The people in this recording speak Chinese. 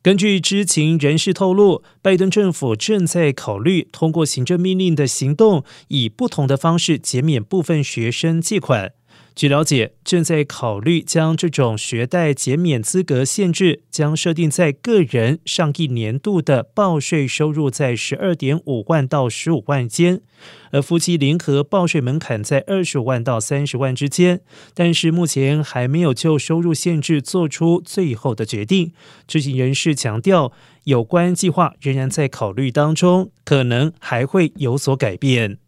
根据知情人士透露，拜登政府正在考虑通过行政命令的行动，以不同的方式减免部分学生借款。据了解，正在考虑将这种学贷减免资格限制，将设定在个人上一年度的报税收入在十二点五万到十五万间，而夫妻联合报税门槛在二十五万到三十万之间。但是目前还没有就收入限制做出最后的决定。知情人士强调，有关计划仍然在考虑当中，可能还会有所改变。